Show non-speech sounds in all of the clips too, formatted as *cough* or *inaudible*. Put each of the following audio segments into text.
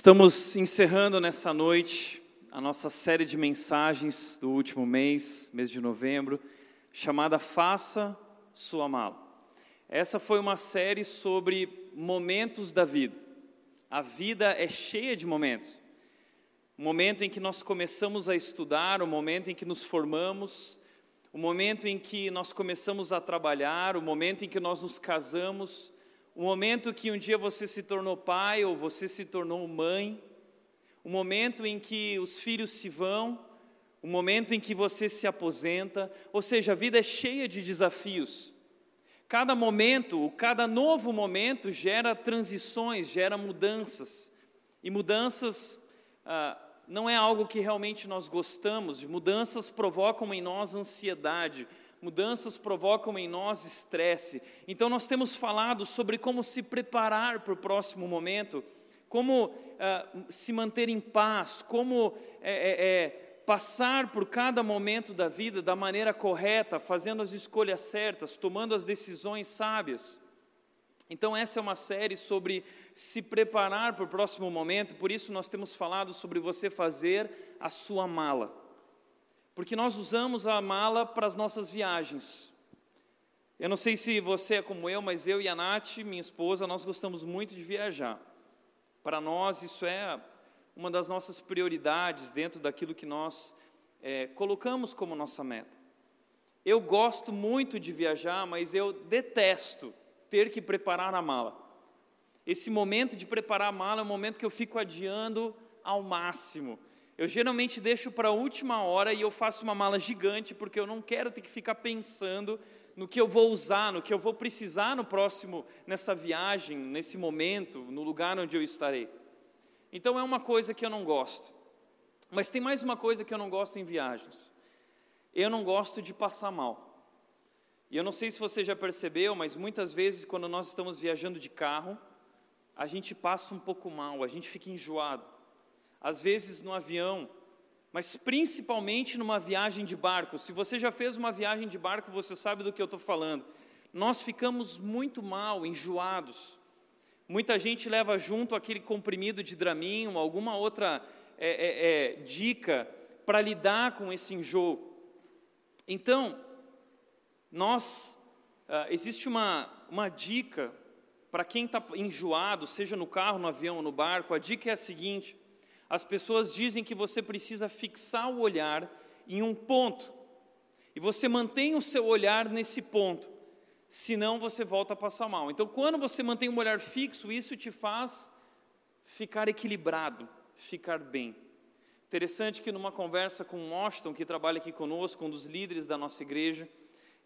Estamos encerrando nessa noite a nossa série de mensagens do último mês, mês de novembro, chamada Faça Sua Mala. Essa foi uma série sobre momentos da vida. A vida é cheia de momentos. O momento em que nós começamos a estudar, o momento em que nos formamos, o momento em que nós começamos a trabalhar, o momento em que nós nos casamos, o momento que um dia você se tornou pai ou você se tornou mãe, o momento em que os filhos se vão, o momento em que você se aposenta, ou seja, a vida é cheia de desafios. Cada momento, cada novo momento gera transições, gera mudanças. E mudanças ah, não é algo que realmente nós gostamos, mudanças provocam em nós ansiedade, mudanças provocam em nós estresse. Então, nós temos falado sobre como se preparar para o próximo momento, como uh, se manter em paz, como é, é, é, passar por cada momento da vida da maneira correta, fazendo as escolhas certas, tomando as decisões sábias. Então, essa é uma série sobre se preparar para o próximo momento, por isso, nós temos falado sobre você fazer a sua mala porque nós usamos a mala para as nossas viagens. Eu não sei se você é como eu, mas eu e a Nath, minha esposa, nós gostamos muito de viajar. Para nós, isso é uma das nossas prioridades dentro daquilo que nós é, colocamos como nossa meta. Eu gosto muito de viajar, mas eu detesto ter que preparar a mala. Esse momento de preparar a mala é um momento que eu fico adiando ao máximo. Eu geralmente deixo para a última hora e eu faço uma mala gigante porque eu não quero ter que ficar pensando no que eu vou usar, no que eu vou precisar no próximo, nessa viagem, nesse momento, no lugar onde eu estarei. Então é uma coisa que eu não gosto. Mas tem mais uma coisa que eu não gosto em viagens. Eu não gosto de passar mal. E eu não sei se você já percebeu, mas muitas vezes quando nós estamos viajando de carro, a gente passa um pouco mal, a gente fica enjoado às vezes no avião, mas principalmente numa viagem de barco. Se você já fez uma viagem de barco, você sabe do que eu estou falando. Nós ficamos muito mal, enjoados. Muita gente leva junto aquele comprimido de Dramin ou alguma outra é, é, é, dica para lidar com esse enjoo. Então, nós, uh, existe uma, uma dica para quem está enjoado, seja no carro, no avião ou no barco, a dica é a seguinte: as pessoas dizem que você precisa fixar o olhar em um ponto. E você mantém o seu olhar nesse ponto, senão você volta a passar mal. Então, quando você mantém um olhar fixo, isso te faz ficar equilibrado, ficar bem. Interessante que numa conversa com o Washington, que trabalha aqui conosco, um dos líderes da nossa igreja,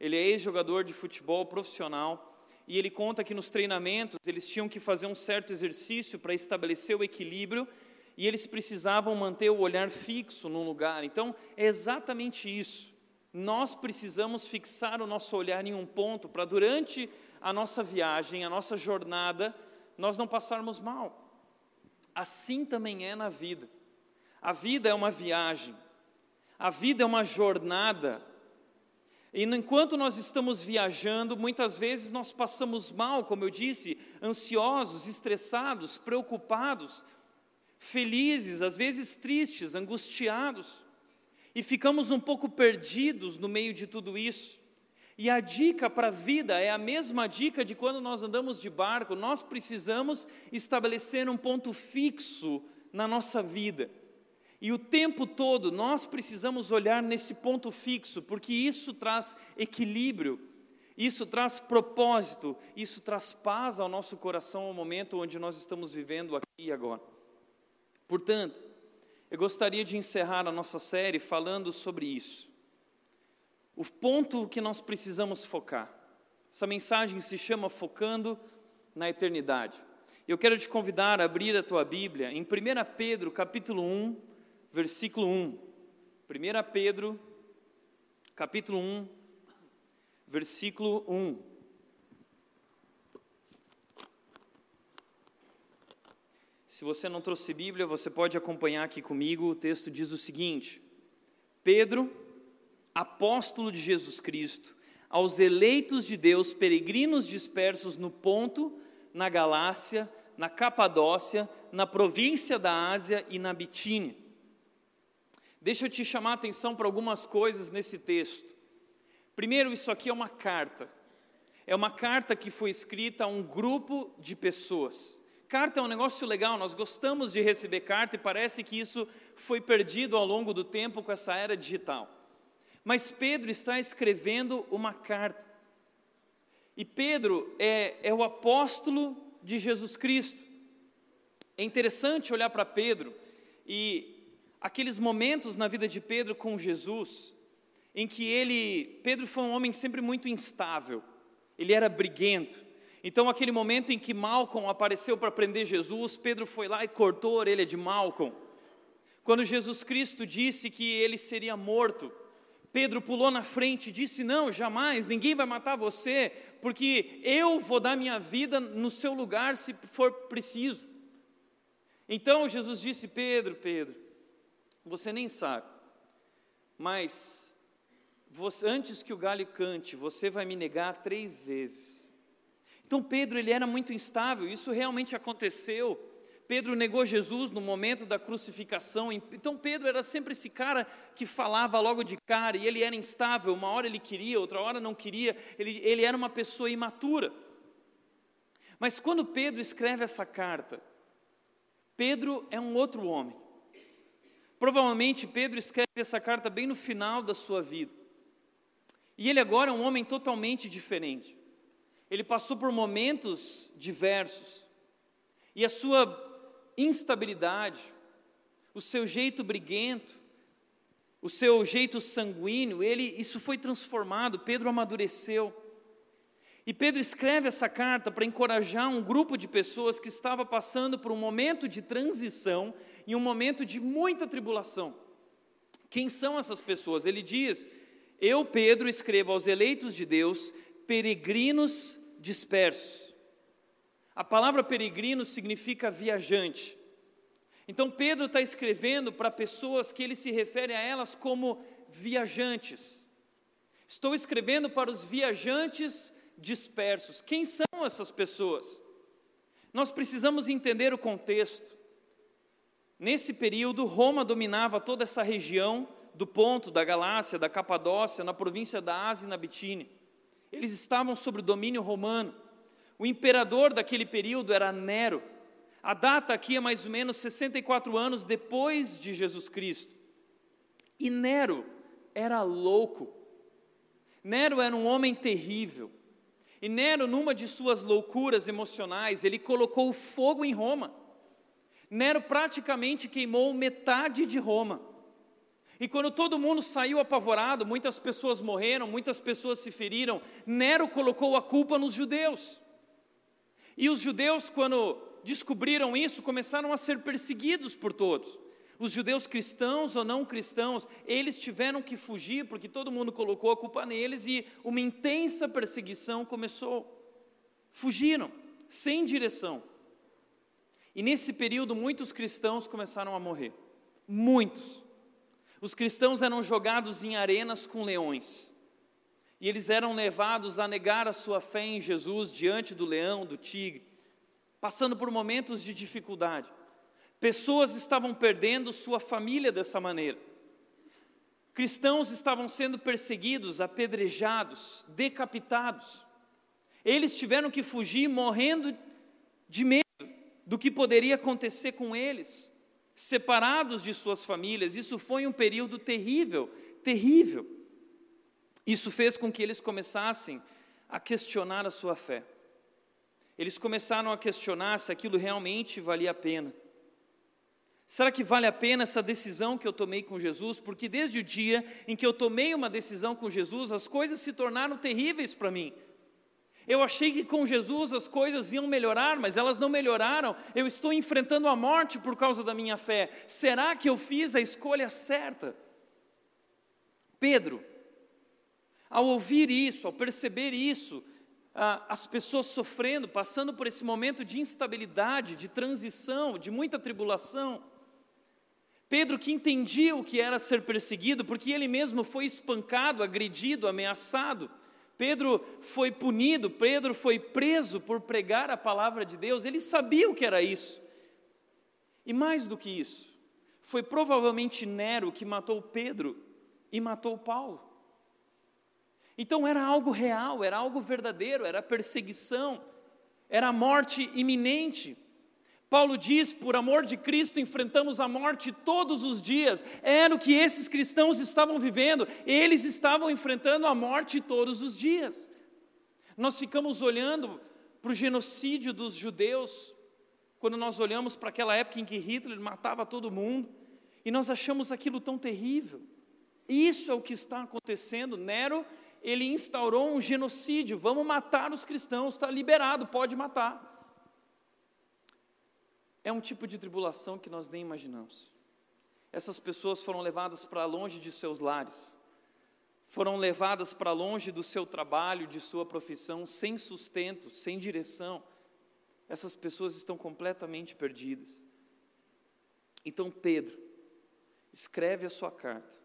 ele é ex-jogador de futebol profissional, e ele conta que nos treinamentos eles tinham que fazer um certo exercício para estabelecer o equilíbrio e eles precisavam manter o olhar fixo num lugar. Então, é exatamente isso. Nós precisamos fixar o nosso olhar em um ponto para durante a nossa viagem, a nossa jornada, nós não passarmos mal. Assim também é na vida. A vida é uma viagem. A vida é uma jornada. E enquanto nós estamos viajando, muitas vezes nós passamos mal, como eu disse, ansiosos, estressados, preocupados, felizes, às vezes tristes, angustiados, e ficamos um pouco perdidos no meio de tudo isso. E a dica para a vida é a mesma dica de quando nós andamos de barco, nós precisamos estabelecer um ponto fixo na nossa vida. E o tempo todo nós precisamos olhar nesse ponto fixo, porque isso traz equilíbrio, isso traz propósito, isso traz paz ao nosso coração ao momento onde nós estamos vivendo aqui e agora. Portanto, eu gostaria de encerrar a nossa série falando sobre isso. O ponto que nós precisamos focar. Essa mensagem se chama Focando na Eternidade. Eu quero te convidar a abrir a tua Bíblia em 1 Pedro, capítulo 1, versículo 1. 1 Pedro, capítulo 1, versículo 1. Se você não trouxe Bíblia, você pode acompanhar aqui comigo. O texto diz o seguinte: Pedro, apóstolo de Jesus Cristo, aos eleitos de Deus, peregrinos dispersos no Ponto, na Galácia, na Capadócia, na província da Ásia e na Bitínia. Deixa eu te chamar a atenção para algumas coisas nesse texto. Primeiro, isso aqui é uma carta. É uma carta que foi escrita a um grupo de pessoas. Carta é um negócio legal, nós gostamos de receber carta e parece que isso foi perdido ao longo do tempo com essa era digital. Mas Pedro está escrevendo uma carta. E Pedro é, é o apóstolo de Jesus Cristo. É interessante olhar para Pedro e aqueles momentos na vida de Pedro com Jesus, em que ele, Pedro foi um homem sempre muito instável, ele era briguento. Então, aquele momento em que Malcolm apareceu para prender Jesus, Pedro foi lá e cortou a orelha de Malcolm. Quando Jesus Cristo disse que ele seria morto, Pedro pulou na frente e disse: Não, jamais, ninguém vai matar você, porque eu vou dar minha vida no seu lugar se for preciso. Então Jesus disse: Pedro, Pedro, você nem sabe, mas você, antes que o galho cante, você vai me negar três vezes. Então Pedro ele era muito instável, isso realmente aconteceu. Pedro negou Jesus no momento da crucificação. Então Pedro era sempre esse cara que falava logo de cara, e ele era instável, uma hora ele queria, outra hora não queria, ele, ele era uma pessoa imatura. Mas quando Pedro escreve essa carta, Pedro é um outro homem. Provavelmente Pedro escreve essa carta bem no final da sua vida. E ele agora é um homem totalmente diferente. Ele passou por momentos diversos. E a sua instabilidade, o seu jeito briguento, o seu jeito sanguíneo, ele, isso foi transformado, Pedro amadureceu. E Pedro escreve essa carta para encorajar um grupo de pessoas que estava passando por um momento de transição e um momento de muita tribulação. Quem são essas pessoas? Ele diz: Eu, Pedro, escrevo aos eleitos de Deus, peregrinos dispersos. A palavra peregrino significa viajante. Então Pedro está escrevendo para pessoas que ele se refere a elas como viajantes. Estou escrevendo para os viajantes dispersos. Quem são essas pessoas? Nós precisamos entender o contexto. Nesse período, Roma dominava toda essa região do Ponto, da Galácia, da Capadócia, na província da Ásia e na Bitínia. Eles estavam sob o domínio romano. O imperador daquele período era Nero. A data aqui é mais ou menos 64 anos depois de Jesus Cristo. E Nero era louco. Nero era um homem terrível. E Nero, numa de suas loucuras emocionais, ele colocou fogo em Roma. Nero praticamente queimou metade de Roma. E quando todo mundo saiu apavorado, muitas pessoas morreram, muitas pessoas se feriram, Nero colocou a culpa nos judeus. E os judeus, quando descobriram isso, começaram a ser perseguidos por todos. Os judeus cristãos ou não cristãos, eles tiveram que fugir porque todo mundo colocou a culpa neles e uma intensa perseguição começou. Fugiram, sem direção. E nesse período, muitos cristãos começaram a morrer. Muitos. Os cristãos eram jogados em arenas com leões. E eles eram levados a negar a sua fé em Jesus diante do leão, do tigre, passando por momentos de dificuldade. Pessoas estavam perdendo sua família dessa maneira. Cristãos estavam sendo perseguidos, apedrejados, decapitados. Eles tiveram que fugir morrendo de medo do que poderia acontecer com eles, separados de suas famílias. Isso foi um período terrível, terrível. Isso fez com que eles começassem a questionar a sua fé. Eles começaram a questionar se aquilo realmente valia a pena. Será que vale a pena essa decisão que eu tomei com Jesus? Porque desde o dia em que eu tomei uma decisão com Jesus, as coisas se tornaram terríveis para mim. Eu achei que com Jesus as coisas iam melhorar, mas elas não melhoraram. Eu estou enfrentando a morte por causa da minha fé. Será que eu fiz a escolha certa? Pedro, ao ouvir isso, ao perceber isso, as pessoas sofrendo, passando por esse momento de instabilidade, de transição, de muita tribulação. Pedro, que entendia o que era ser perseguido, porque ele mesmo foi espancado, agredido, ameaçado. Pedro foi punido, Pedro foi preso por pregar a palavra de Deus, ele sabia o que era isso. E mais do que isso, foi provavelmente Nero que matou Pedro e matou Paulo. Então era algo real, era algo verdadeiro, era perseguição, era morte iminente. Paulo diz: por amor de Cristo enfrentamos a morte todos os dias. Era o que esses cristãos estavam vivendo, eles estavam enfrentando a morte todos os dias. Nós ficamos olhando para o genocídio dos judeus, quando nós olhamos para aquela época em que Hitler matava todo mundo, e nós achamos aquilo tão terrível. Isso é o que está acontecendo. Nero, ele instaurou um genocídio, vamos matar os cristãos, está liberado, pode matar é um tipo de tribulação que nós nem imaginamos. Essas pessoas foram levadas para longe de seus lares, foram levadas para longe do seu trabalho, de sua profissão, sem sustento, sem direção. Essas pessoas estão completamente perdidas. Então, Pedro escreve a sua carta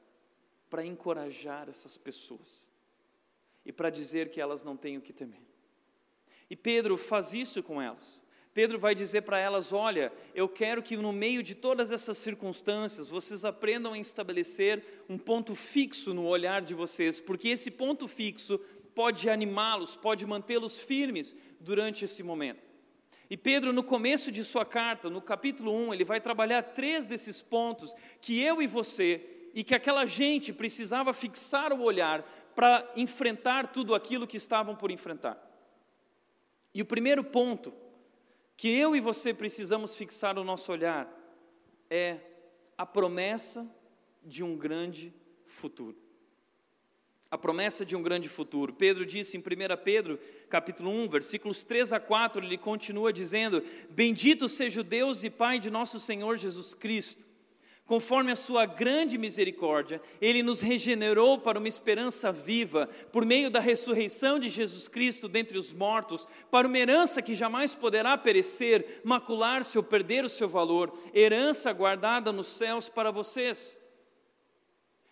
para encorajar essas pessoas e para dizer que elas não têm o que temer. E Pedro faz isso com elas. Pedro vai dizer para elas: Olha, eu quero que no meio de todas essas circunstâncias vocês aprendam a estabelecer um ponto fixo no olhar de vocês, porque esse ponto fixo pode animá-los, pode mantê-los firmes durante esse momento. E Pedro, no começo de sua carta, no capítulo 1, ele vai trabalhar três desses pontos que eu e você e que aquela gente precisava fixar o olhar para enfrentar tudo aquilo que estavam por enfrentar. E o primeiro ponto que eu e você precisamos fixar o nosso olhar é a promessa de um grande futuro. A promessa de um grande futuro. Pedro disse em 1 Pedro, capítulo 1, versículos 3 a 4, ele continua dizendo: Bendito seja o Deus e Pai de nosso Senhor Jesus Cristo Conforme a sua grande misericórdia, ele nos regenerou para uma esperança viva, por meio da ressurreição de Jesus Cristo dentre os mortos, para uma herança que jamais poderá perecer, macular-se ou perder o seu valor, herança guardada nos céus para vocês.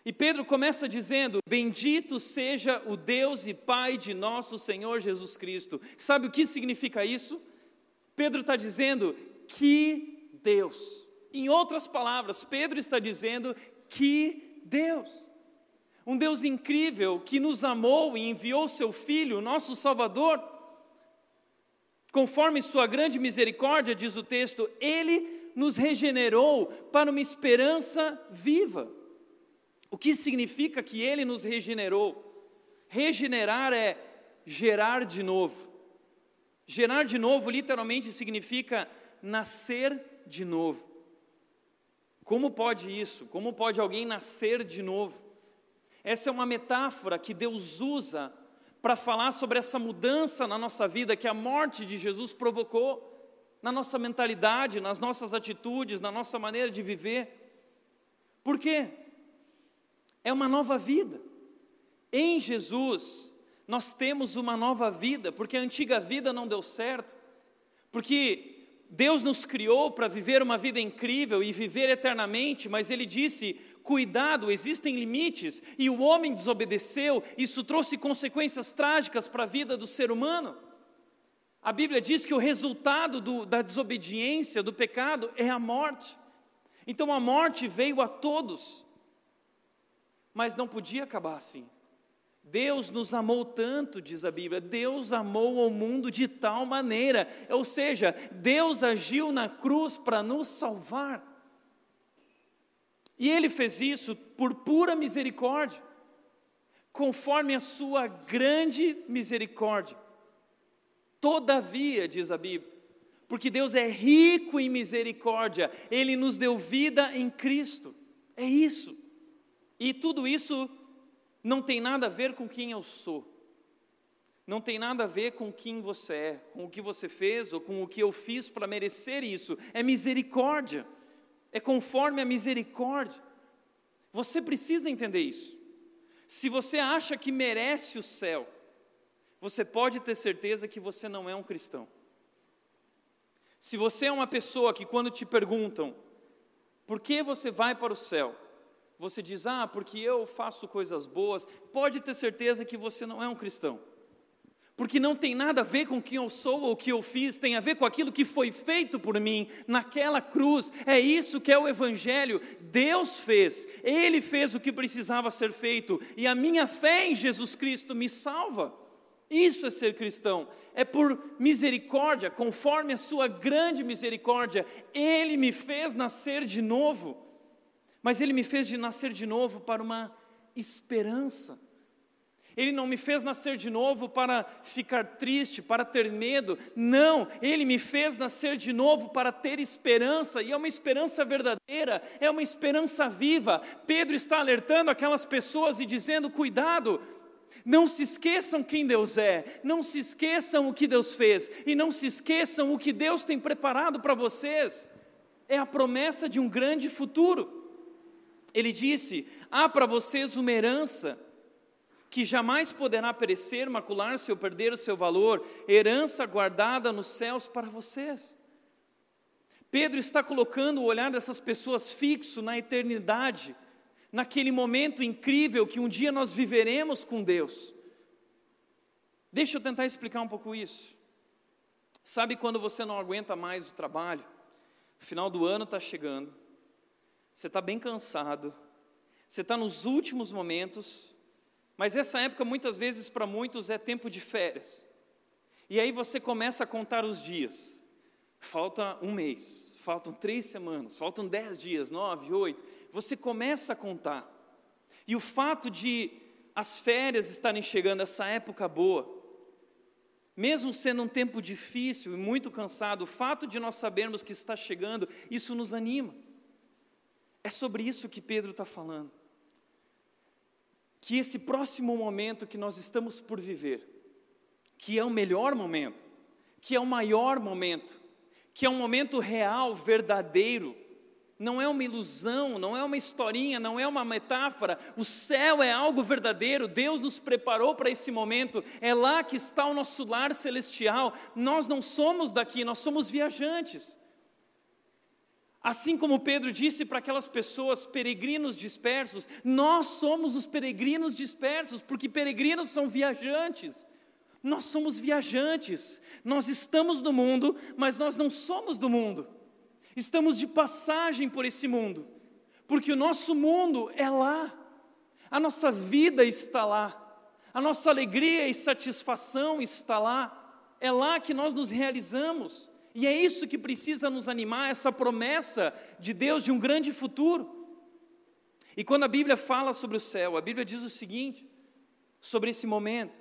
E Pedro começa dizendo: Bendito seja o Deus e Pai de nosso Senhor Jesus Cristo. Sabe o que significa isso? Pedro está dizendo: Que Deus em outras palavras, Pedro está dizendo que Deus, um Deus incrível que nos amou e enviou seu Filho, nosso Salvador, conforme Sua grande misericórdia, diz o texto, Ele nos regenerou para uma esperança viva. O que significa que Ele nos regenerou? Regenerar é gerar de novo. Gerar de novo literalmente significa nascer de novo. Como pode isso? Como pode alguém nascer de novo? Essa é uma metáfora que Deus usa para falar sobre essa mudança na nossa vida que a morte de Jesus provocou na nossa mentalidade, nas nossas atitudes, na nossa maneira de viver. Por quê? É uma nova vida. Em Jesus, nós temos uma nova vida, porque a antiga vida não deu certo, porque Deus nos criou para viver uma vida incrível e viver eternamente, mas Ele disse: cuidado, existem limites, e o homem desobedeceu, isso trouxe consequências trágicas para a vida do ser humano. A Bíblia diz que o resultado do, da desobediência, do pecado, é a morte. Então a morte veio a todos, mas não podia acabar assim. Deus nos amou tanto, diz a Bíblia, Deus amou o mundo de tal maneira, ou seja, Deus agiu na cruz para nos salvar. E Ele fez isso por pura misericórdia, conforme a Sua grande misericórdia. Todavia, diz a Bíblia, porque Deus é rico em misericórdia, Ele nos deu vida em Cristo, é isso. E tudo isso não tem nada a ver com quem eu sou. Não tem nada a ver com quem você é, com o que você fez ou com o que eu fiz para merecer isso. É misericórdia. É conforme a misericórdia. Você precisa entender isso. Se você acha que merece o céu, você pode ter certeza que você não é um cristão. Se você é uma pessoa que, quando te perguntam por que você vai para o céu, você diz, ah, porque eu faço coisas boas, pode ter certeza que você não é um cristão. porque não tem nada a ver com quem eu sou ou o que eu fiz, tem a ver com aquilo que foi feito por mim naquela cruz. É isso que é o Evangelho. Deus fez, Ele fez o que precisava ser feito, e a minha fé em Jesus Cristo me salva. Isso é ser cristão, é por misericórdia, conforme a Sua grande misericórdia, Ele me fez nascer de novo, mas Ele me fez de nascer de novo para uma esperança. Ele não me fez nascer de novo para ficar triste, para ter medo. Não, Ele me fez nascer de novo para ter esperança, e é uma esperança verdadeira, é uma esperança viva. Pedro está alertando aquelas pessoas e dizendo: cuidado, não se esqueçam quem Deus é, não se esqueçam o que Deus fez, e não se esqueçam o que Deus tem preparado para vocês. É a promessa de um grande futuro. Ele disse: há para vocês uma herança que jamais poderá perecer, macular-se ou perder o seu valor, herança guardada nos céus para vocês. Pedro está colocando o olhar dessas pessoas fixo na eternidade, naquele momento incrível que um dia nós viveremos com Deus. Deixa eu tentar explicar um pouco isso. Sabe quando você não aguenta mais o trabalho? O final do ano está chegando, você está bem cansado, você está nos últimos momentos, mas essa época, muitas vezes, para muitos, é tempo de férias. E aí você começa a contar os dias. Falta um mês, faltam três semanas, faltam dez dias, nove, oito. Você começa a contar. E o fato de as férias estarem chegando, essa época boa, mesmo sendo um tempo difícil e muito cansado, o fato de nós sabermos que está chegando, isso nos anima. É sobre isso que Pedro está falando que esse próximo momento que nós estamos por viver, que é o melhor momento, que é o maior momento, que é um momento real, verdadeiro, não é uma ilusão, não é uma historinha, não é uma metáfora. O céu é algo verdadeiro. Deus nos preparou para esse momento. É lá que está o nosso lar celestial. Nós não somos daqui, nós somos viajantes. Assim como Pedro disse para aquelas pessoas, peregrinos dispersos, nós somos os peregrinos dispersos, porque peregrinos são viajantes. Nós somos viajantes, nós estamos no mundo, mas nós não somos do mundo. Estamos de passagem por esse mundo, porque o nosso mundo é lá, a nossa vida está lá, a nossa alegria e satisfação está lá, é lá que nós nos realizamos. E é isso que precisa nos animar, essa promessa de Deus de um grande futuro. E quando a Bíblia fala sobre o céu, a Bíblia diz o seguinte sobre esse momento: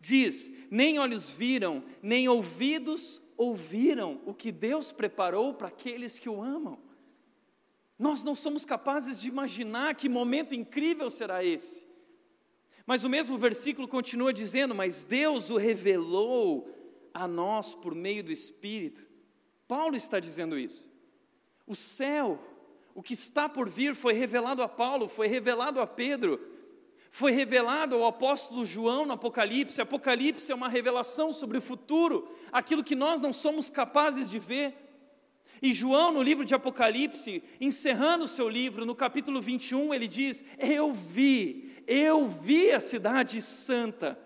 diz, nem olhos viram, nem ouvidos ouviram o que Deus preparou para aqueles que o amam. Nós não somos capazes de imaginar que momento incrível será esse. Mas o mesmo versículo continua dizendo: Mas Deus o revelou a nós por meio do Espírito. Paulo está dizendo isso. O céu, o que está por vir, foi revelado a Paulo, foi revelado a Pedro, foi revelado ao apóstolo João no Apocalipse. Apocalipse é uma revelação sobre o futuro, aquilo que nós não somos capazes de ver. E João, no livro de Apocalipse, encerrando o seu livro, no capítulo 21, ele diz: Eu vi, eu vi a cidade santa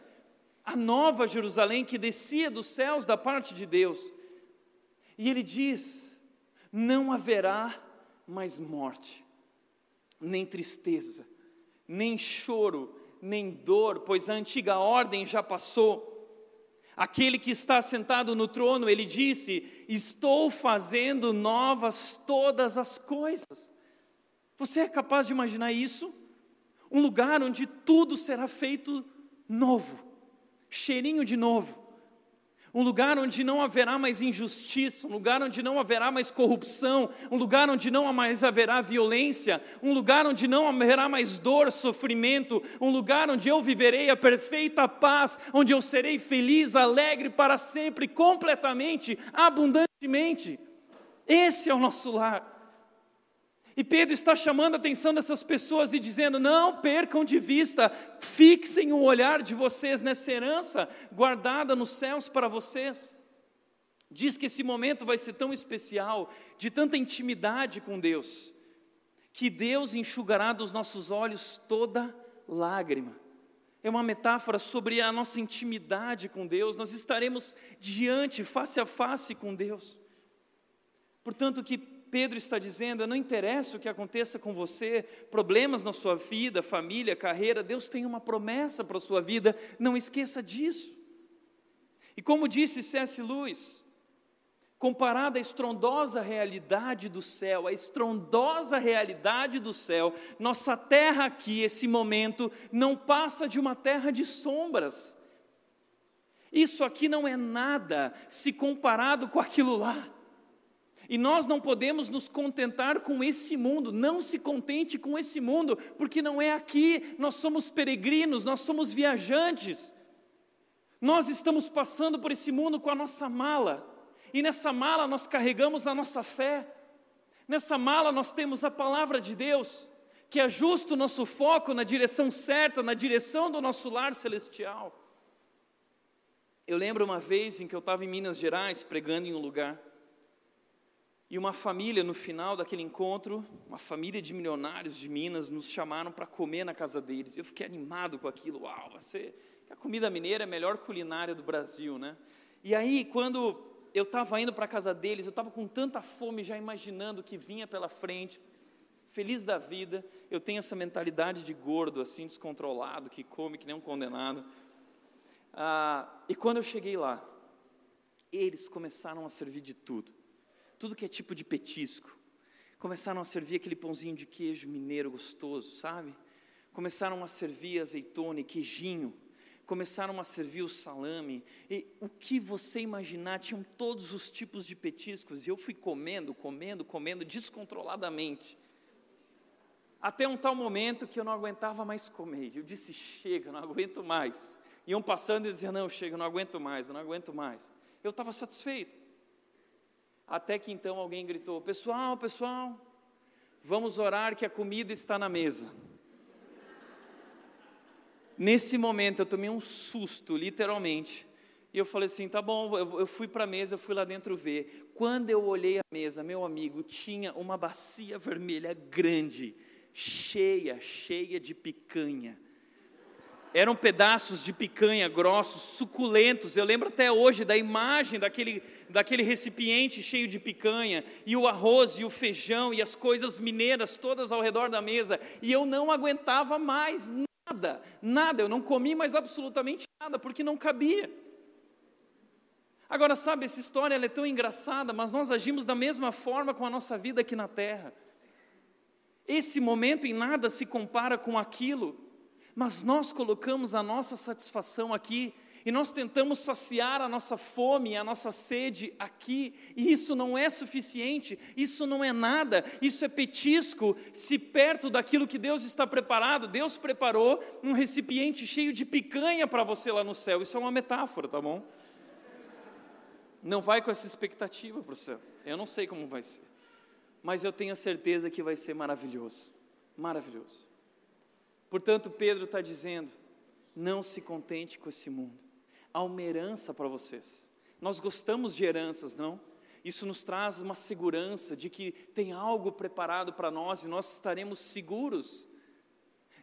a nova Jerusalém que descia dos céus da parte de Deus. E ele diz: não haverá mais morte, nem tristeza, nem choro, nem dor, pois a antiga ordem já passou. Aquele que está sentado no trono, ele disse: Estou fazendo novas todas as coisas. Você é capaz de imaginar isso? Um lugar onde tudo será feito novo cheirinho de novo. Um lugar onde não haverá mais injustiça, um lugar onde não haverá mais corrupção, um lugar onde não mais haverá violência, um lugar onde não haverá mais dor, sofrimento, um lugar onde eu viverei a perfeita paz, onde eu serei feliz, alegre para sempre, completamente, abundantemente. Esse é o nosso lar. E Pedro está chamando a atenção dessas pessoas e dizendo: não percam de vista, fixem o olhar de vocês nessa herança guardada nos céus para vocês. Diz que esse momento vai ser tão especial, de tanta intimidade com Deus, que Deus enxugará dos nossos olhos toda lágrima. é uma metáfora sobre a nossa intimidade com Deus, nós estaremos diante, face a face com Deus. Portanto, que Pedro está dizendo é: não interessa o que aconteça com você, problemas na sua vida, família, carreira, Deus tem uma promessa para a sua vida, não esqueça disso. E como disse C.S. Lewis, comparada à estrondosa realidade do céu, a estrondosa realidade do céu, nossa terra aqui, esse momento, não passa de uma terra de sombras. Isso aqui não é nada se comparado com aquilo lá. E nós não podemos nos contentar com esse mundo, não se contente com esse mundo, porque não é aqui, nós somos peregrinos, nós somos viajantes. Nós estamos passando por esse mundo com a nossa mala, e nessa mala nós carregamos a nossa fé, nessa mala nós temos a palavra de Deus, que ajusta o nosso foco na direção certa, na direção do nosso lar celestial. Eu lembro uma vez em que eu estava em Minas Gerais pregando em um lugar, e uma família, no final daquele encontro, uma família de milionários de Minas, nos chamaram para comer na casa deles. Eu fiquei animado com aquilo. Uau, você, a comida mineira é a melhor culinária do Brasil, né? E aí, quando eu estava indo para a casa deles, eu estava com tanta fome, já imaginando o que vinha pela frente, feliz da vida. Eu tenho essa mentalidade de gordo, assim, descontrolado, que come que nem um condenado. Ah, e quando eu cheguei lá, eles começaram a servir de tudo tudo que é tipo de petisco. Começaram a servir aquele pãozinho de queijo mineiro gostoso, sabe? Começaram a servir azeitona e queijinho. Começaram a servir o salame. E o que você imaginar, tinham todos os tipos de petiscos. E eu fui comendo, comendo, comendo descontroladamente. Até um tal momento que eu não aguentava mais comer. Eu disse: chega, não aguento mais. Iam passando e diziam: não, chega, não aguento mais, eu não aguento mais. Eu estava satisfeito. Até que então alguém gritou: Pessoal, pessoal, vamos orar que a comida está na mesa. Nesse momento eu tomei um susto, literalmente. E eu falei assim: tá bom, eu, fui para a mesa, eu fui lá dentro ver. Quando eu olhei a mesa, meu amigo, tinha uma bacia vermelha grande, cheia, cheia de picanha eram pedaços de picanha grossos, suculentos. Eu lembro até hoje da imagem daquele, daquele recipiente cheio de picanha, e o arroz, e o feijão, e as coisas mineiras todas ao redor da mesa. E eu não aguentava mais nada, nada. Eu não comi mais absolutamente nada, porque não cabia. Agora, sabe, essa história é tão engraçada, mas nós agimos da mesma forma com a nossa vida aqui na terra. Esse momento em nada se compara com aquilo mas nós colocamos a nossa satisfação aqui e nós tentamos saciar a nossa fome, a nossa sede aqui, e isso não é suficiente, isso não é nada, isso é petisco, se perto daquilo que Deus está preparado, Deus preparou um recipiente cheio de picanha para você lá no céu, isso é uma metáfora, tá bom? Não vai com essa expectativa para o céu, eu não sei como vai ser, mas eu tenho a certeza que vai ser maravilhoso, maravilhoso. Portanto, Pedro está dizendo: não se contente com esse mundo, há uma herança para vocês. Nós gostamos de heranças, não? Isso nos traz uma segurança de que tem algo preparado para nós e nós estaremos seguros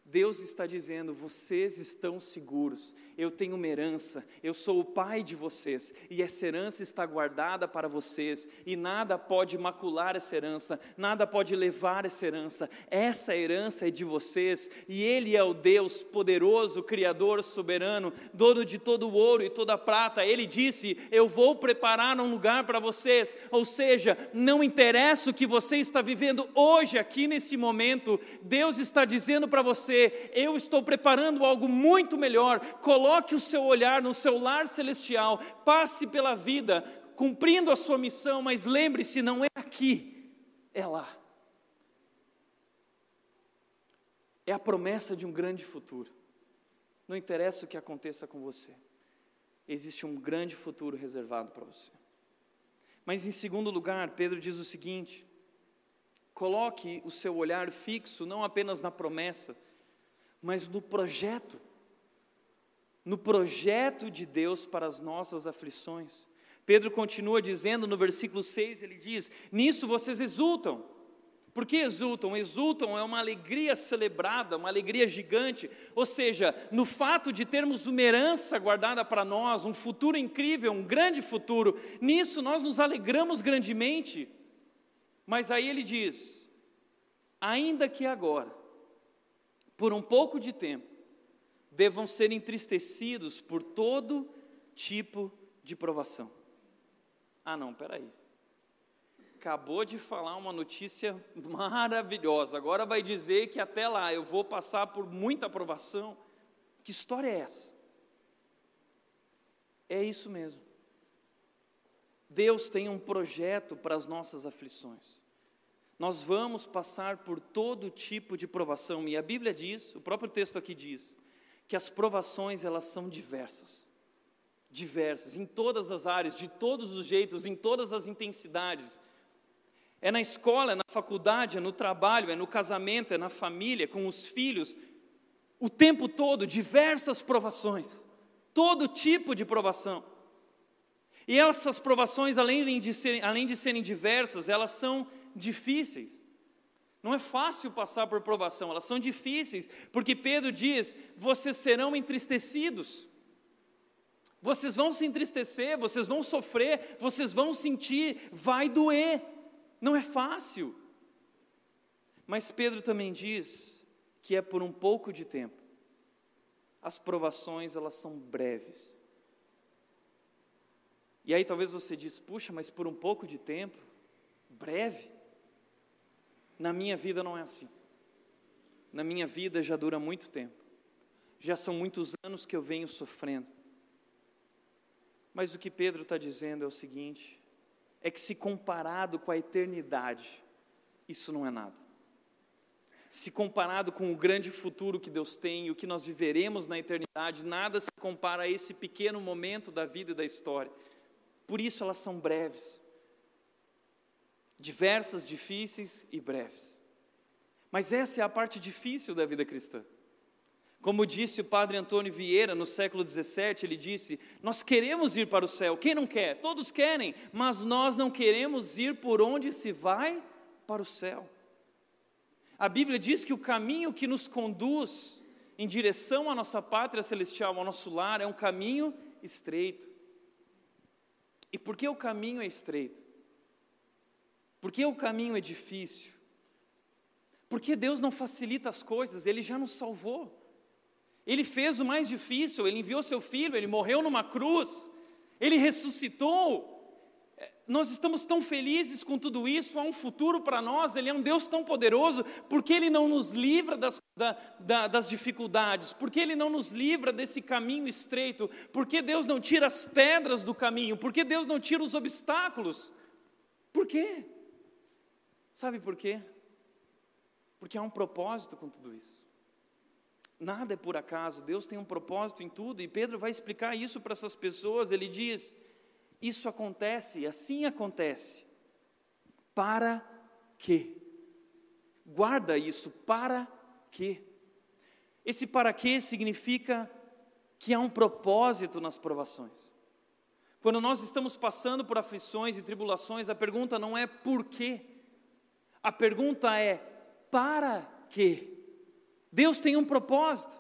Deus está dizendo: vocês estão seguros, eu tenho uma herança, eu sou o pai de vocês, e essa herança está guardada para vocês, e nada pode macular essa herança, nada pode levar essa herança, essa herança é de vocês, e Ele é o Deus poderoso, Criador, soberano, dono de todo o ouro e toda a prata. Ele disse: Eu vou preparar um lugar para vocês, ou seja, não interessa o que você está vivendo hoje, aqui nesse momento, Deus está dizendo para você, você: Eu estou preparando algo muito melhor. Coloque o seu olhar no seu lar celestial, passe pela vida cumprindo a sua missão, mas lembre-se: não é aqui, é lá. É a promessa de um grande futuro. Não interessa o que aconteça com você, existe um grande futuro reservado para você. Mas em segundo lugar, Pedro diz o seguinte: coloque o seu olhar fixo não apenas na promessa, mas no projeto, no projeto de Deus para as nossas aflições. Pedro continua dizendo no versículo 6, ele diz: Nisso vocês exultam, Por que exultam? Exultam é uma alegria celebrada, uma alegria gigante, ou seja, no fato de termos uma herança guardada para nós, um futuro incrível, um grande futuro, nisso nós nos alegramos grandemente. Mas aí ele diz: ainda que agora, por um pouco de tempo, devam ser entristecidos por todo tipo de provação. Ah, não, peraí acabou de falar uma notícia *laughs* maravilhosa, agora vai dizer que até lá eu vou passar por muita aprovação. Que história é essa? É isso mesmo. Deus tem um projeto para as nossas aflições. Nós vamos passar por todo tipo de provação, e a Bíblia diz, o próprio texto aqui diz, que as provações elas são diversas. Diversas, em todas as áreas, de todos os jeitos, em todas as intensidades. É na escola, é na faculdade, é no trabalho, é no casamento, é na família, com os filhos. O tempo todo, diversas provações. Todo tipo de provação. E essas provações, além de, serem, além de serem diversas, elas são difíceis. Não é fácil passar por provação, elas são difíceis, porque Pedro diz: vocês serão entristecidos. Vocês vão se entristecer, vocês vão sofrer, vocês vão sentir, vai doer. Não é fácil. Mas Pedro também diz que é por um pouco de tempo. As provações, elas são breves. E aí talvez você diz, puxa, mas por um pouco de tempo, breve. Na minha vida não é assim. Na minha vida já dura muito tempo. Já são muitos anos que eu venho sofrendo. Mas o que Pedro está dizendo é o seguinte: é que, se comparado com a eternidade, isso não é nada. Se comparado com o grande futuro que Deus tem o que nós viveremos na eternidade, nada se compara a esse pequeno momento da vida e da história. Por isso elas são breves. Diversas, difíceis e breves. Mas essa é a parte difícil da vida cristã. Como disse o padre Antônio Vieira no século XVII, ele disse: Nós queremos ir para o céu. Quem não quer? Todos querem, mas nós não queremos ir por onde se vai para o céu. A Bíblia diz que o caminho que nos conduz em direção à nossa pátria celestial, ao nosso lar, é um caminho estreito. E por que o caminho é estreito? Por que o caminho é difícil? Porque Deus não facilita as coisas, Ele já nos salvou. Ele fez o mais difícil, ele enviou seu filho, ele morreu numa cruz, ele ressuscitou. É, nós estamos tão felizes com tudo isso, há um futuro para nós, ele é um Deus tão poderoso, porque ele não nos livra das, da, da, das dificuldades, porque ele não nos livra desse caminho estreito, porque Deus não tira as pedras do caminho, porque Deus não tira os obstáculos. Por quê? Sabe por quê? Porque há um propósito com tudo isso. Nada é por acaso, Deus tem um propósito em tudo, e Pedro vai explicar isso para essas pessoas. Ele diz: Isso acontece, assim acontece. Para quê? Guarda isso, para quê? Esse para quê significa que há um propósito nas provações. Quando nós estamos passando por aflições e tribulações, a pergunta não é por quê, a pergunta é para quê? Deus tem um propósito.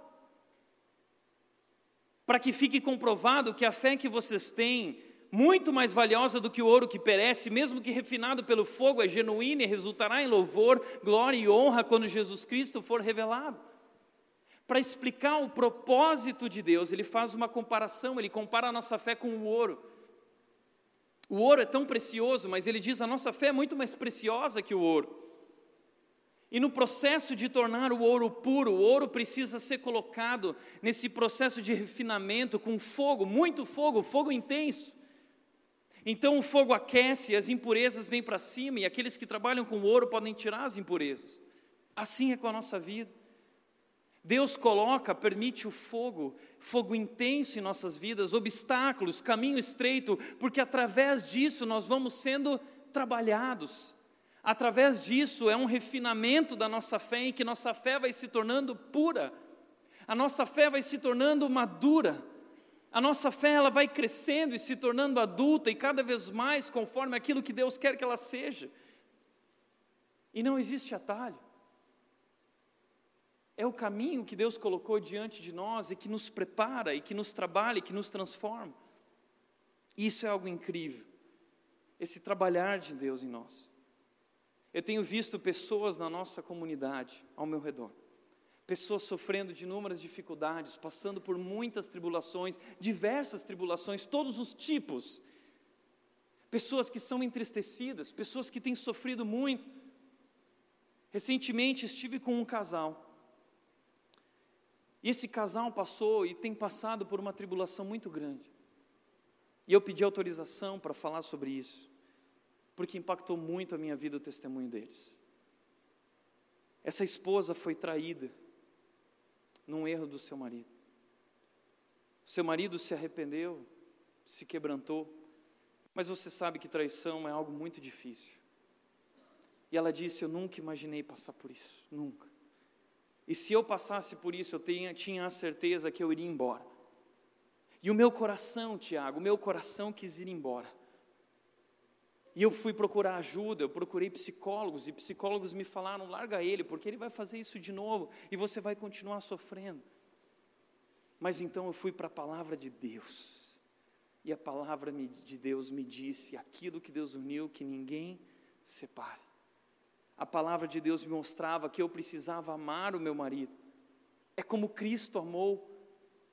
Para que fique comprovado que a fé que vocês têm, muito mais valiosa do que o ouro que perece, mesmo que refinado pelo fogo, é genuína e resultará em louvor, glória e honra quando Jesus Cristo for revelado. Para explicar o propósito de Deus, ele faz uma comparação, ele compara a nossa fé com o ouro. O ouro é tão precioso, mas ele diz a nossa fé é muito mais preciosa que o ouro. E no processo de tornar o ouro puro, o ouro precisa ser colocado nesse processo de refinamento com fogo, muito fogo, fogo intenso. Então o fogo aquece, as impurezas vêm para cima, e aqueles que trabalham com ouro podem tirar as impurezas. Assim é com a nossa vida. Deus coloca, permite o fogo, fogo intenso em nossas vidas, obstáculos, caminho estreito, porque através disso nós vamos sendo trabalhados Através disso é um refinamento da nossa fé em que nossa fé vai se tornando pura. A nossa fé vai se tornando madura. A nossa fé ela vai crescendo e se tornando adulta e cada vez mais conforme aquilo que Deus quer que ela seja. E não existe atalho. É o caminho que Deus colocou diante de nós e que nos prepara, e que nos trabalha, e que nos transforma. Isso é algo incrível, esse trabalhar de Deus em nós. Eu tenho visto pessoas na nossa comunidade, ao meu redor, pessoas sofrendo de inúmeras dificuldades, passando por muitas tribulações, diversas tribulações, todos os tipos. Pessoas que são entristecidas, pessoas que têm sofrido muito. Recentemente estive com um casal. E esse casal passou e tem passado por uma tribulação muito grande. E eu pedi autorização para falar sobre isso, porque impactou muito a minha vida o testemunho deles. Essa esposa foi traída num erro do seu marido. Seu marido se arrependeu, se quebrantou, mas você sabe que traição é algo muito difícil. E ela disse: Eu nunca imaginei passar por isso, nunca. E se eu passasse por isso, eu tinha, tinha a certeza que eu iria embora. E o meu coração, Tiago, o meu coração quis ir embora. E eu fui procurar ajuda, eu procurei psicólogos, e psicólogos me falaram: larga ele, porque ele vai fazer isso de novo e você vai continuar sofrendo. Mas então eu fui para a palavra de Deus, e a palavra de Deus me disse: aquilo que Deus uniu, que ninguém separe. A palavra de Deus me mostrava que eu precisava amar o meu marido, é como Cristo amou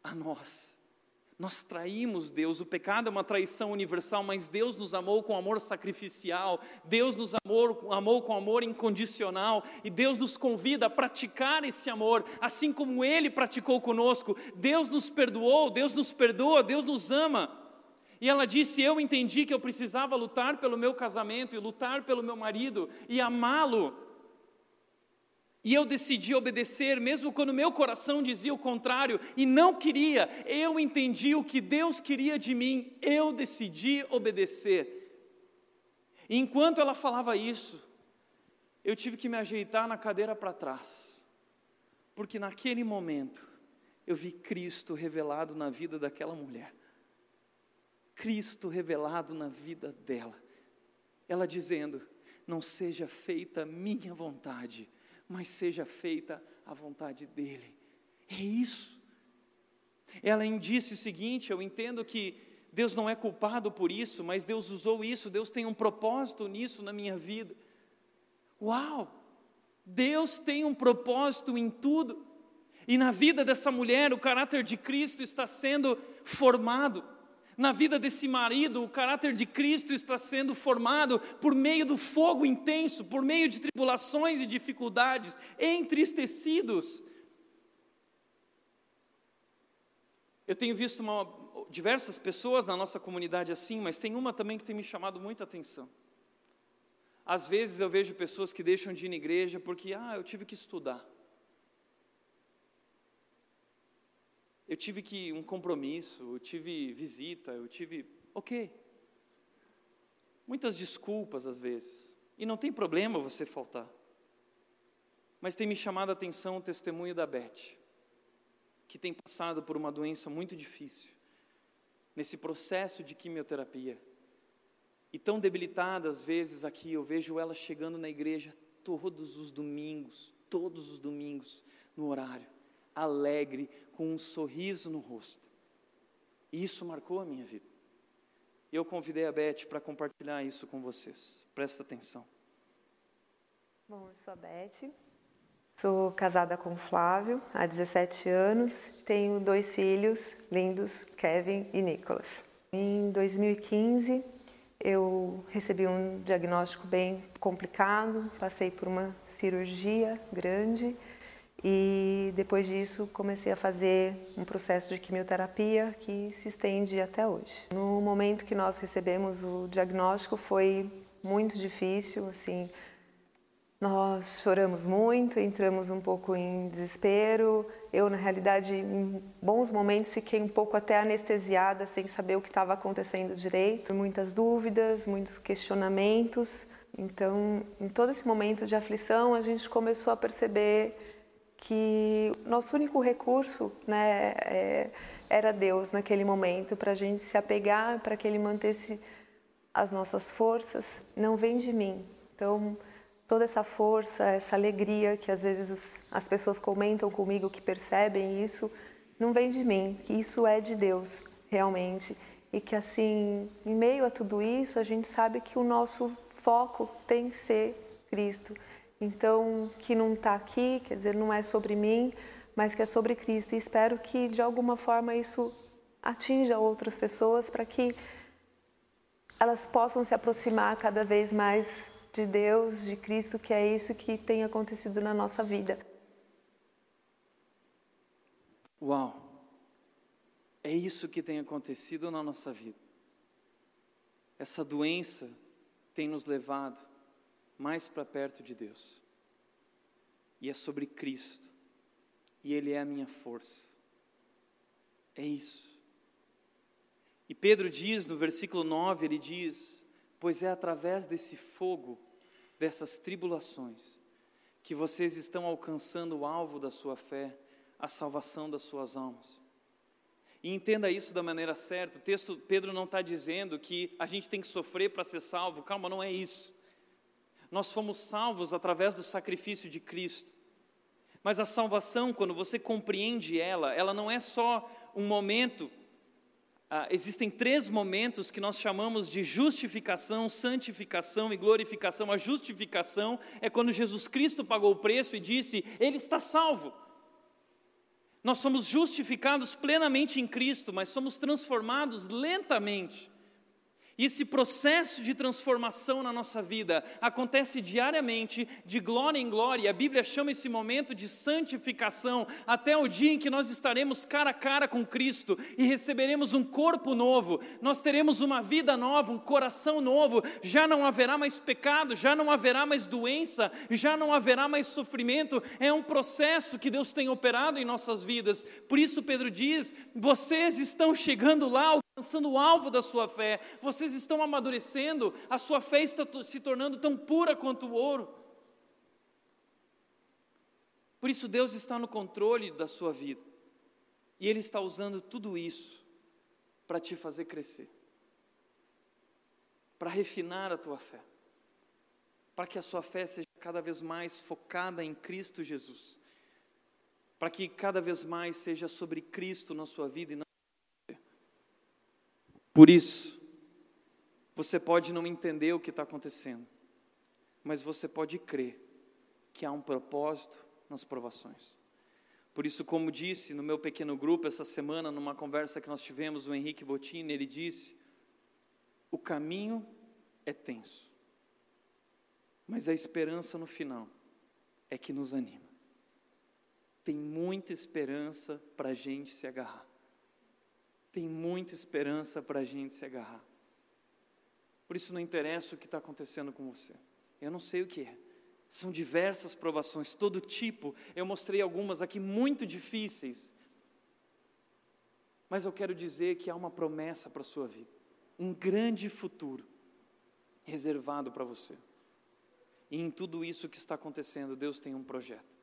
a nós. Nós traímos Deus, o pecado é uma traição universal, mas Deus nos amou com amor sacrificial, Deus nos amou, amou com amor incondicional, e Deus nos convida a praticar esse amor, assim como Ele praticou conosco. Deus nos perdoou, Deus nos perdoa, Deus nos ama. E ela disse: Eu entendi que eu precisava lutar pelo meu casamento e lutar pelo meu marido e amá-lo. E eu decidi obedecer, mesmo quando meu coração dizia o contrário e não queria, eu entendi o que Deus queria de mim, eu decidi obedecer. E enquanto ela falava isso, eu tive que me ajeitar na cadeira para trás, porque naquele momento eu vi Cristo revelado na vida daquela mulher, Cristo revelado na vida dela, ela dizendo: Não seja feita minha vontade, mas seja feita a vontade dEle. É isso. Ela disse o seguinte: eu entendo que Deus não é culpado por isso, mas Deus usou isso, Deus tem um propósito nisso na minha vida. Uau! Deus tem um propósito em tudo. E na vida dessa mulher, o caráter de Cristo está sendo formado. Na vida desse marido, o caráter de Cristo está sendo formado por meio do fogo intenso, por meio de tribulações e dificuldades, entristecidos. Eu tenho visto uma, diversas pessoas na nossa comunidade assim, mas tem uma também que tem me chamado muita atenção. Às vezes eu vejo pessoas que deixam de ir na igreja porque, ah, eu tive que estudar. Eu tive que um compromisso, eu tive visita, eu tive, ok. Muitas desculpas às vezes. E não tem problema você faltar. Mas tem me chamado a atenção o testemunho da Beth, que tem passado por uma doença muito difícil, nesse processo de quimioterapia. E tão debilitada às vezes aqui, eu vejo ela chegando na igreja todos os domingos, todos os domingos, no horário alegre, com um sorriso no rosto. E isso marcou a minha vida. Eu convidei a Beth para compartilhar isso com vocês. Presta atenção. Bom, eu sou a Beth, sou casada com o Flávio há 17 anos, tenho dois filhos lindos, Kevin e Nicholas. Em 2015, eu recebi um diagnóstico bem complicado, passei por uma cirurgia grande e depois disso comecei a fazer um processo de quimioterapia que se estende até hoje. No momento que nós recebemos o diagnóstico foi muito difícil, assim, nós choramos muito, entramos um pouco em desespero. Eu, na realidade, em bons momentos fiquei um pouco até anestesiada, sem saber o que estava acontecendo direito. Muitas dúvidas, muitos questionamentos. Então, em todo esse momento de aflição, a gente começou a perceber que nosso único recurso né, é, era Deus naquele momento, para a gente se apegar, para que Ele mantesse as nossas forças, não vem de mim. Então, toda essa força, essa alegria que às vezes as pessoas comentam comigo que percebem isso, não vem de mim, que isso é de Deus, realmente. E que assim, em meio a tudo isso, a gente sabe que o nosso foco tem que ser Cristo. Então, que não está aqui, quer dizer, não é sobre mim, mas que é sobre Cristo. E espero que de alguma forma isso atinja outras pessoas para que elas possam se aproximar cada vez mais de Deus, de Cristo, que é isso que tem acontecido na nossa vida. Uau! É isso que tem acontecido na nossa vida. Essa doença tem nos levado mais para perto de Deus. E é sobre Cristo. E Ele é a minha força. É isso. E Pedro diz no versículo 9: ele diz: Pois é através desse fogo, dessas tribulações, que vocês estão alcançando o alvo da sua fé, a salvação das suas almas. E entenda isso da maneira certa. O texto, Pedro não está dizendo que a gente tem que sofrer para ser salvo. Calma, não é isso. Nós fomos salvos através do sacrifício de Cristo. Mas a salvação, quando você compreende ela, ela não é só um momento ah, existem três momentos que nós chamamos de justificação, santificação e glorificação. A justificação é quando Jesus Cristo pagou o preço e disse: Ele está salvo. Nós somos justificados plenamente em Cristo, mas somos transformados lentamente. E esse processo de transformação na nossa vida acontece diariamente, de glória em glória. A Bíblia chama esse momento de santificação, até o dia em que nós estaremos cara a cara com Cristo e receberemos um corpo novo. Nós teremos uma vida nova, um coração novo. Já não haverá mais pecado, já não haverá mais doença, já não haverá mais sofrimento. É um processo que Deus tem operado em nossas vidas. Por isso, Pedro diz: vocês estão chegando lá alcançando o alvo da sua fé, vocês estão amadurecendo, a sua fé está se tornando tão pura quanto o ouro. Por isso, Deus está no controle da sua vida, e Ele está usando tudo isso para te fazer crescer, para refinar a tua fé, para que a sua fé seja cada vez mais focada em Cristo Jesus, para que cada vez mais seja sobre Cristo na sua vida e não por isso, você pode não entender o que está acontecendo, mas você pode crer que há um propósito nas provações. Por isso, como disse no meu pequeno grupo essa semana, numa conversa que nós tivemos, o Henrique Bottini, ele disse: o caminho é tenso, mas a esperança no final é que nos anima. Tem muita esperança para a gente se agarrar tem muita esperança para a gente se agarrar. Por isso não interessa o que está acontecendo com você. Eu não sei o que é. São diversas provações, todo tipo. Eu mostrei algumas aqui muito difíceis. Mas eu quero dizer que há uma promessa para a sua vida. Um grande futuro reservado para você. E em tudo isso que está acontecendo, Deus tem um projeto.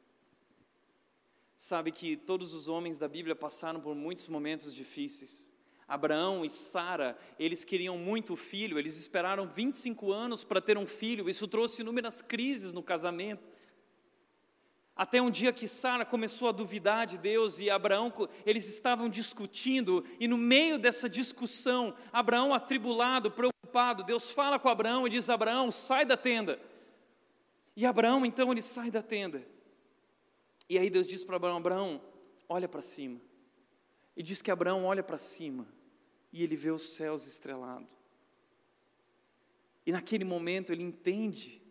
Sabe que todos os homens da Bíblia passaram por muitos momentos difíceis. Abraão e Sara, eles queriam muito o filho, eles esperaram 25 anos para ter um filho, isso trouxe inúmeras crises no casamento. Até um dia que Sara começou a duvidar de Deus e Abraão, eles estavam discutindo, e no meio dessa discussão, Abraão atribulado, preocupado, Deus fala com Abraão e diz: Abraão, sai da tenda. E Abraão então ele sai da tenda. E aí Deus diz para Abraão: Abraão, olha para cima. E diz que Abraão olha para cima e ele vê os céus estrelados. E naquele momento ele entende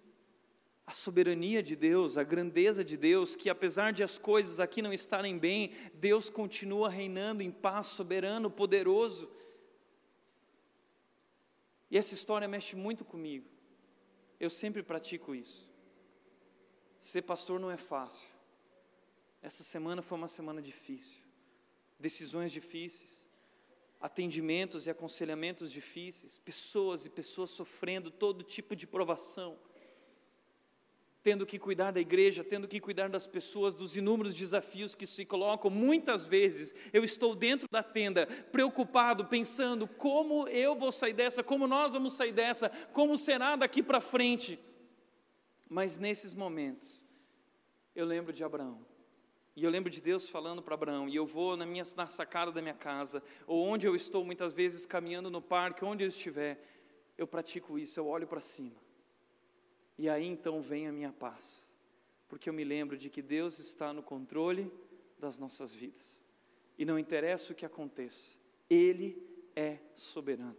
a soberania de Deus, a grandeza de Deus, que apesar de as coisas aqui não estarem bem, Deus continua reinando em paz, soberano, poderoso. E essa história mexe muito comigo. Eu sempre pratico isso. Ser pastor não é fácil. Essa semana foi uma semana difícil. Decisões difíceis, atendimentos e aconselhamentos difíceis, pessoas e pessoas sofrendo todo tipo de provação, tendo que cuidar da igreja, tendo que cuidar das pessoas, dos inúmeros desafios que se colocam. Muitas vezes eu estou dentro da tenda, preocupado, pensando como eu vou sair dessa, como nós vamos sair dessa, como será daqui para frente. Mas nesses momentos, eu lembro de Abraão. E eu lembro de Deus falando para Abraão, e eu vou na minha na sacada da minha casa, ou onde eu estou muitas vezes caminhando no parque, onde eu estiver, eu pratico isso, eu olho para cima. E aí então vem a minha paz, porque eu me lembro de que Deus está no controle das nossas vidas. E não interessa o que aconteça, Ele é soberano.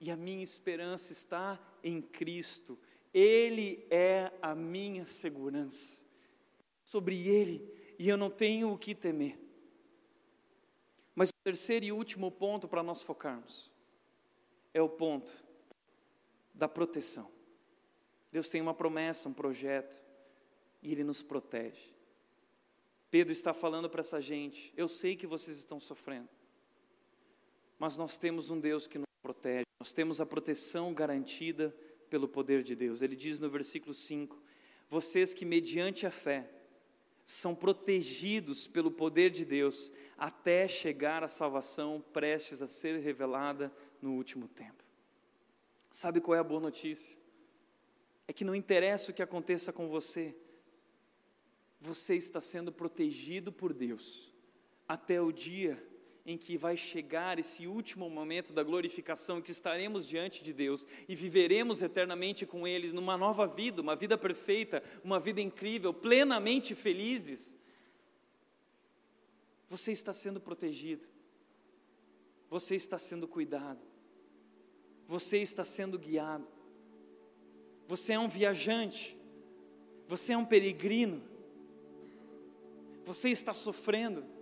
E a minha esperança está em Cristo, Ele é a minha segurança. Sobre Ele e eu não tenho o que temer. Mas o terceiro e último ponto para nós focarmos é o ponto da proteção. Deus tem uma promessa, um projeto, e Ele nos protege. Pedro está falando para essa gente: eu sei que vocês estão sofrendo, mas nós temos um Deus que nos protege, nós temos a proteção garantida pelo poder de Deus. Ele diz no versículo 5: Vocês que, mediante a fé, são protegidos pelo poder de Deus até chegar à salvação prestes a ser revelada no último tempo. Sabe qual é a boa notícia? É que não interessa o que aconteça com você, você está sendo protegido por Deus até o dia em que vai chegar esse último momento da glorificação, que estaremos diante de Deus e viveremos eternamente com Ele numa nova vida, uma vida perfeita, uma vida incrível, plenamente felizes. Você está sendo protegido, você está sendo cuidado, você está sendo guiado, você é um viajante, você é um peregrino, você está sofrendo,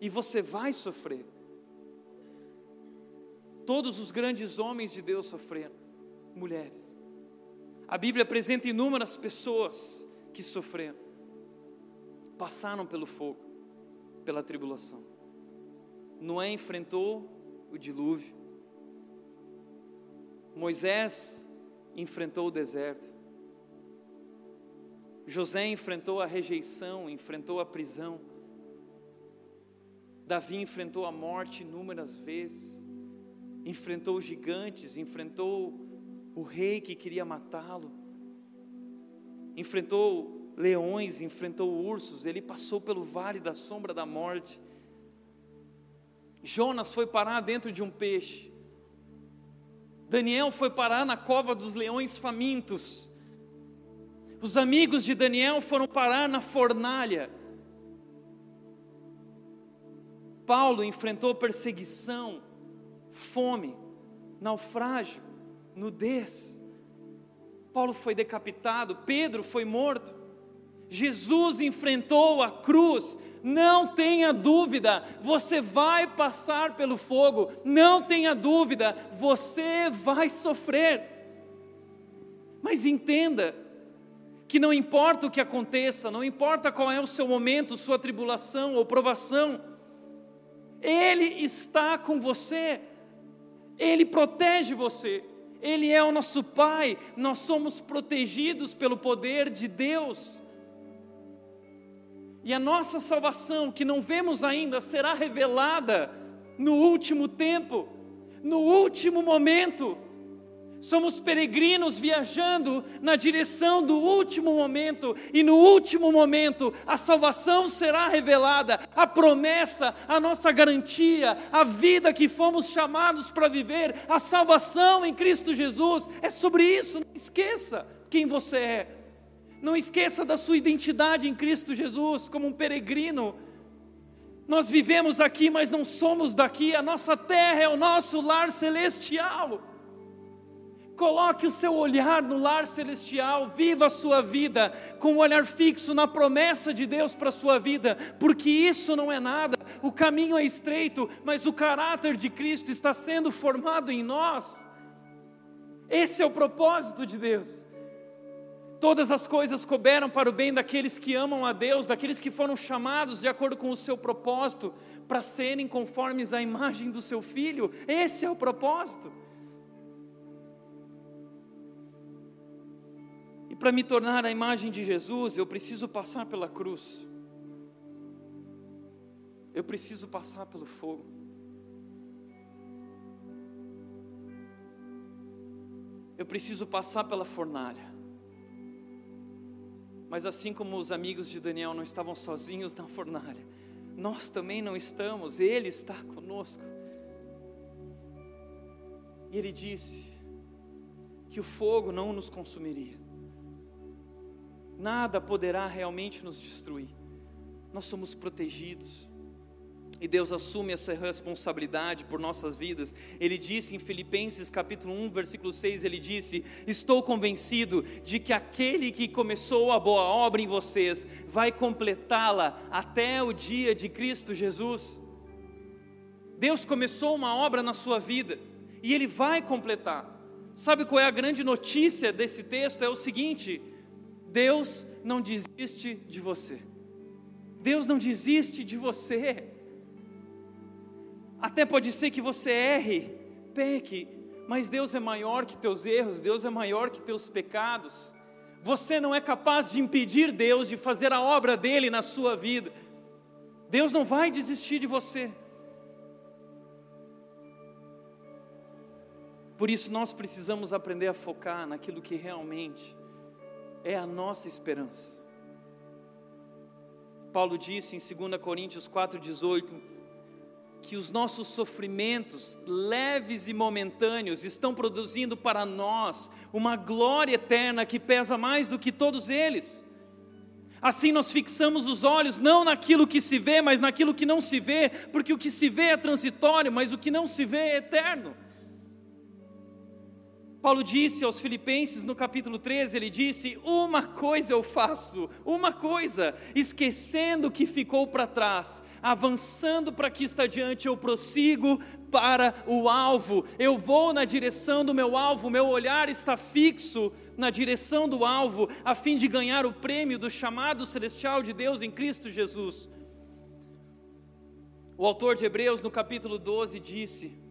e você vai sofrer. Todos os grandes homens de Deus sofreram, mulheres. A Bíblia apresenta inúmeras pessoas que sofreram, passaram pelo fogo, pela tribulação. Noé enfrentou o dilúvio, Moisés enfrentou o deserto, José enfrentou a rejeição, enfrentou a prisão. Davi enfrentou a morte inúmeras vezes, enfrentou gigantes, enfrentou o rei que queria matá-lo, enfrentou leões, enfrentou ursos, ele passou pelo vale da sombra da morte. Jonas foi parar dentro de um peixe. Daniel foi parar na cova dos leões famintos. Os amigos de Daniel foram parar na fornalha. Paulo enfrentou perseguição, fome, naufrágio, nudez. Paulo foi decapitado, Pedro foi morto. Jesus enfrentou a cruz. Não tenha dúvida, você vai passar pelo fogo. Não tenha dúvida, você vai sofrer. Mas entenda que não importa o que aconteça, não importa qual é o seu momento, sua tribulação ou provação, ele está com você, Ele protege você, Ele é o nosso Pai, nós somos protegidos pelo poder de Deus. E a nossa salvação, que não vemos ainda, será revelada no último tempo, no último momento. Somos peregrinos viajando na direção do último momento, e no último momento a salvação será revelada, a promessa, a nossa garantia, a vida que fomos chamados para viver, a salvação em Cristo Jesus. É sobre isso, não esqueça quem você é, não esqueça da sua identidade em Cristo Jesus, como um peregrino. Nós vivemos aqui, mas não somos daqui, a nossa terra é o nosso lar celestial. Coloque o seu olhar no lar celestial, viva a sua vida com o um olhar fixo na promessa de Deus para a sua vida, porque isso não é nada, o caminho é estreito, mas o caráter de Cristo está sendo formado em nós. Esse é o propósito de Deus. Todas as coisas couberam para o bem daqueles que amam a Deus, daqueles que foram chamados de acordo com o seu propósito, para serem conformes à imagem do seu filho. Esse é o propósito. Para me tornar a imagem de Jesus, eu preciso passar pela cruz. Eu preciso passar pelo fogo. Eu preciso passar pela fornalha. Mas assim como os amigos de Daniel não estavam sozinhos na fornalha, nós também não estamos, Ele está conosco. E Ele disse que o fogo não nos consumiria, nada poderá realmente nos destruir, nós somos protegidos. E Deus assume essa responsabilidade por nossas vidas. Ele disse em Filipenses capítulo 1, versículo 6, ele disse: "Estou convencido de que aquele que começou a boa obra em vocês vai completá-la até o dia de Cristo Jesus." Deus começou uma obra na sua vida e ele vai completar. Sabe qual é a grande notícia desse texto? É o seguinte: Deus não desiste de você. Deus não desiste de você. Até pode ser que você erre, peque, mas Deus é maior que teus erros, Deus é maior que teus pecados. Você não é capaz de impedir Deus de fazer a obra dele na sua vida. Deus não vai desistir de você. Por isso nós precisamos aprender a focar naquilo que realmente é a nossa esperança. Paulo disse em 2 Coríntios 4,18: que os nossos sofrimentos leves e momentâneos estão produzindo para nós uma glória eterna que pesa mais do que todos eles. Assim nós fixamos os olhos não naquilo que se vê, mas naquilo que não se vê, porque o que se vê é transitório, mas o que não se vê é eterno. Paulo disse aos Filipenses no capítulo 13: ele disse: Uma coisa eu faço, uma coisa, esquecendo o que ficou para trás, avançando para que está diante, eu prossigo para o alvo, eu vou na direção do meu alvo, meu olhar está fixo na direção do alvo, a fim de ganhar o prêmio do chamado celestial de Deus em Cristo Jesus. O autor de Hebreus, no capítulo 12, disse: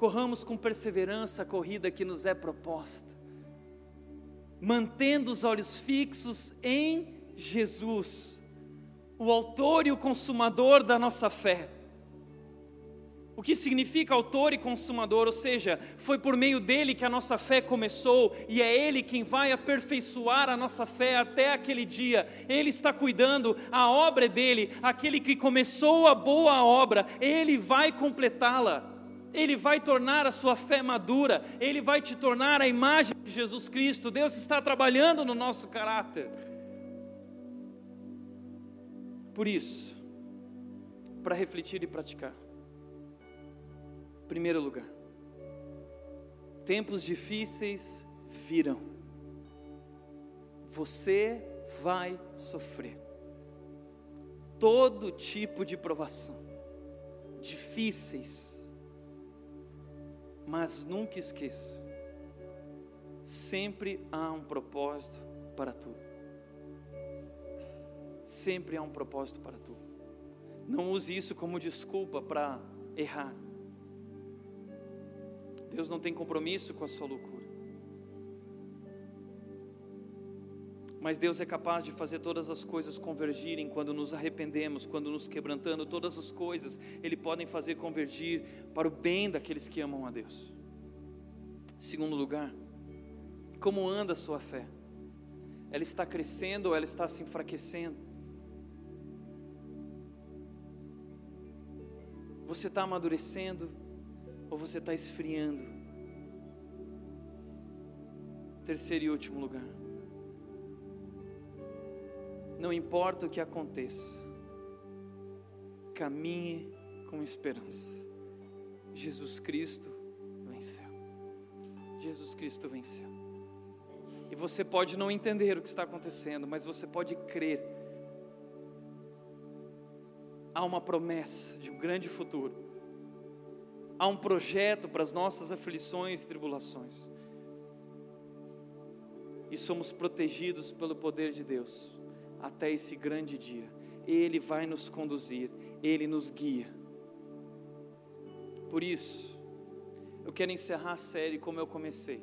corramos com perseverança a corrida que nos é proposta, mantendo os olhos fixos em Jesus, o Autor e o Consumador da nossa fé. O que significa autor e consumador, ou seja, foi por meio dele que a nossa fé começou e é ele quem vai aperfeiçoar a nossa fé até aquele dia. Ele está cuidando, a obra é dele, aquele que começou a boa obra, ele vai completá-la. Ele vai tornar a sua fé madura, Ele vai te tornar a imagem de Jesus Cristo. Deus está trabalhando no nosso caráter. Por isso, para refletir e praticar. Primeiro lugar, tempos difíceis virão. Você vai sofrer todo tipo de provação, difíceis mas nunca esqueça: sempre há um propósito para tudo. Sempre há um propósito para tudo. Não use isso como desculpa para errar. Deus não tem compromisso com a sua loucura. Mas Deus é capaz de fazer todas as coisas convergirem quando nos arrependemos, quando nos quebrantando, todas as coisas Ele podem fazer convergir para o bem daqueles que amam a Deus. Segundo lugar, como anda a sua fé? Ela está crescendo ou ela está se enfraquecendo? Você está amadurecendo ou você está esfriando? Terceiro e último lugar. Não importa o que aconteça, caminhe com esperança. Jesus Cristo venceu. Jesus Cristo venceu. E você pode não entender o que está acontecendo, mas você pode crer. Há uma promessa de um grande futuro. Há um projeto para as nossas aflições e tribulações. E somos protegidos pelo poder de Deus até esse grande dia. Ele vai nos conduzir, Ele nos guia. Por isso, eu quero encerrar a série como eu comecei.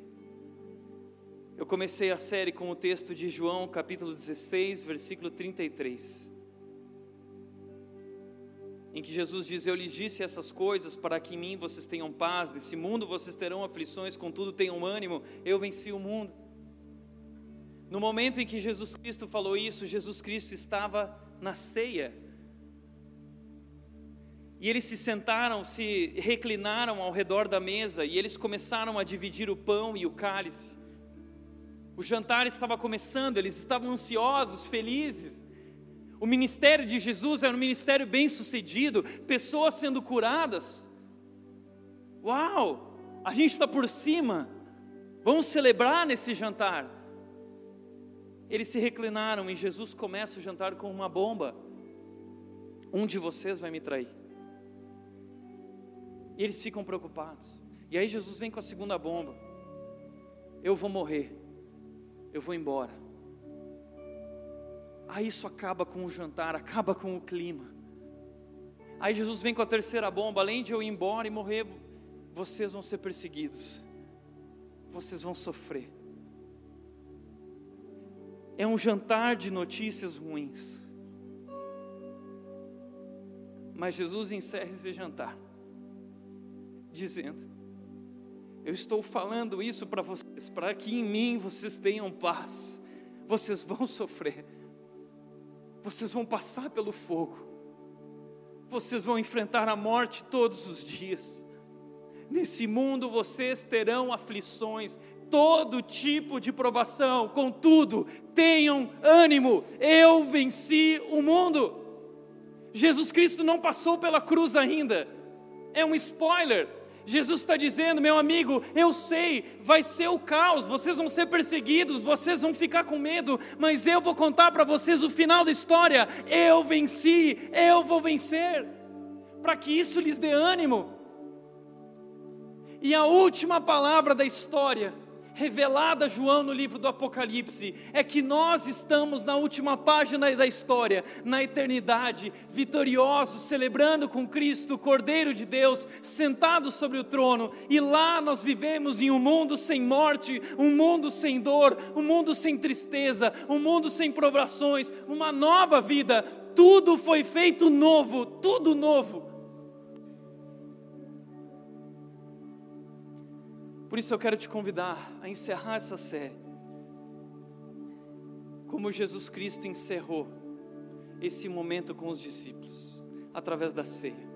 Eu comecei a série com o texto de João, capítulo 16, versículo 33. Em que Jesus diz: Eu lhes disse essas coisas para que em mim vocês tenham paz, nesse mundo vocês terão aflições, contudo tenham ânimo, eu venci o mundo. No momento em que Jesus Cristo falou isso, Jesus Cristo estava na ceia. E eles se sentaram, se reclinaram ao redor da mesa e eles começaram a dividir o pão e o cálice. O jantar estava começando, eles estavam ansiosos, felizes. O ministério de Jesus era um ministério bem sucedido, pessoas sendo curadas. Uau! A gente está por cima. Vamos celebrar nesse jantar. Eles se reclinaram e Jesus começa o jantar com uma bomba. Um de vocês vai me trair. E eles ficam preocupados. E aí Jesus vem com a segunda bomba. Eu vou morrer. Eu vou embora. Aí isso acaba com o jantar, acaba com o clima. Aí Jesus vem com a terceira bomba, além de eu ir embora e morrer, vocês vão ser perseguidos. Vocês vão sofrer. É um jantar de notícias ruins. Mas Jesus encerra esse jantar, dizendo: Eu estou falando isso para vocês, para que em mim vocês tenham paz. Vocês vão sofrer, vocês vão passar pelo fogo, vocês vão enfrentar a morte todos os dias. Nesse mundo vocês terão aflições, todo tipo de provação, contudo, tenham ânimo, eu venci o mundo. Jesus Cristo não passou pela cruz ainda, é um spoiler. Jesus está dizendo, meu amigo, eu sei, vai ser o caos, vocês vão ser perseguidos, vocês vão ficar com medo, mas eu vou contar para vocês o final da história. Eu venci, eu vou vencer, para que isso lhes dê ânimo. E a última palavra da história revelada a João no livro do Apocalipse é que nós estamos na última página da história, na eternidade, vitoriosos, celebrando com Cristo, o Cordeiro de Deus, sentado sobre o trono, e lá nós vivemos em um mundo sem morte, um mundo sem dor, um mundo sem tristeza, um mundo sem provações, uma nova vida. Tudo foi feito novo, tudo novo. Por isso eu quero te convidar a encerrar essa série. Como Jesus Cristo encerrou esse momento com os discípulos, através da ceia.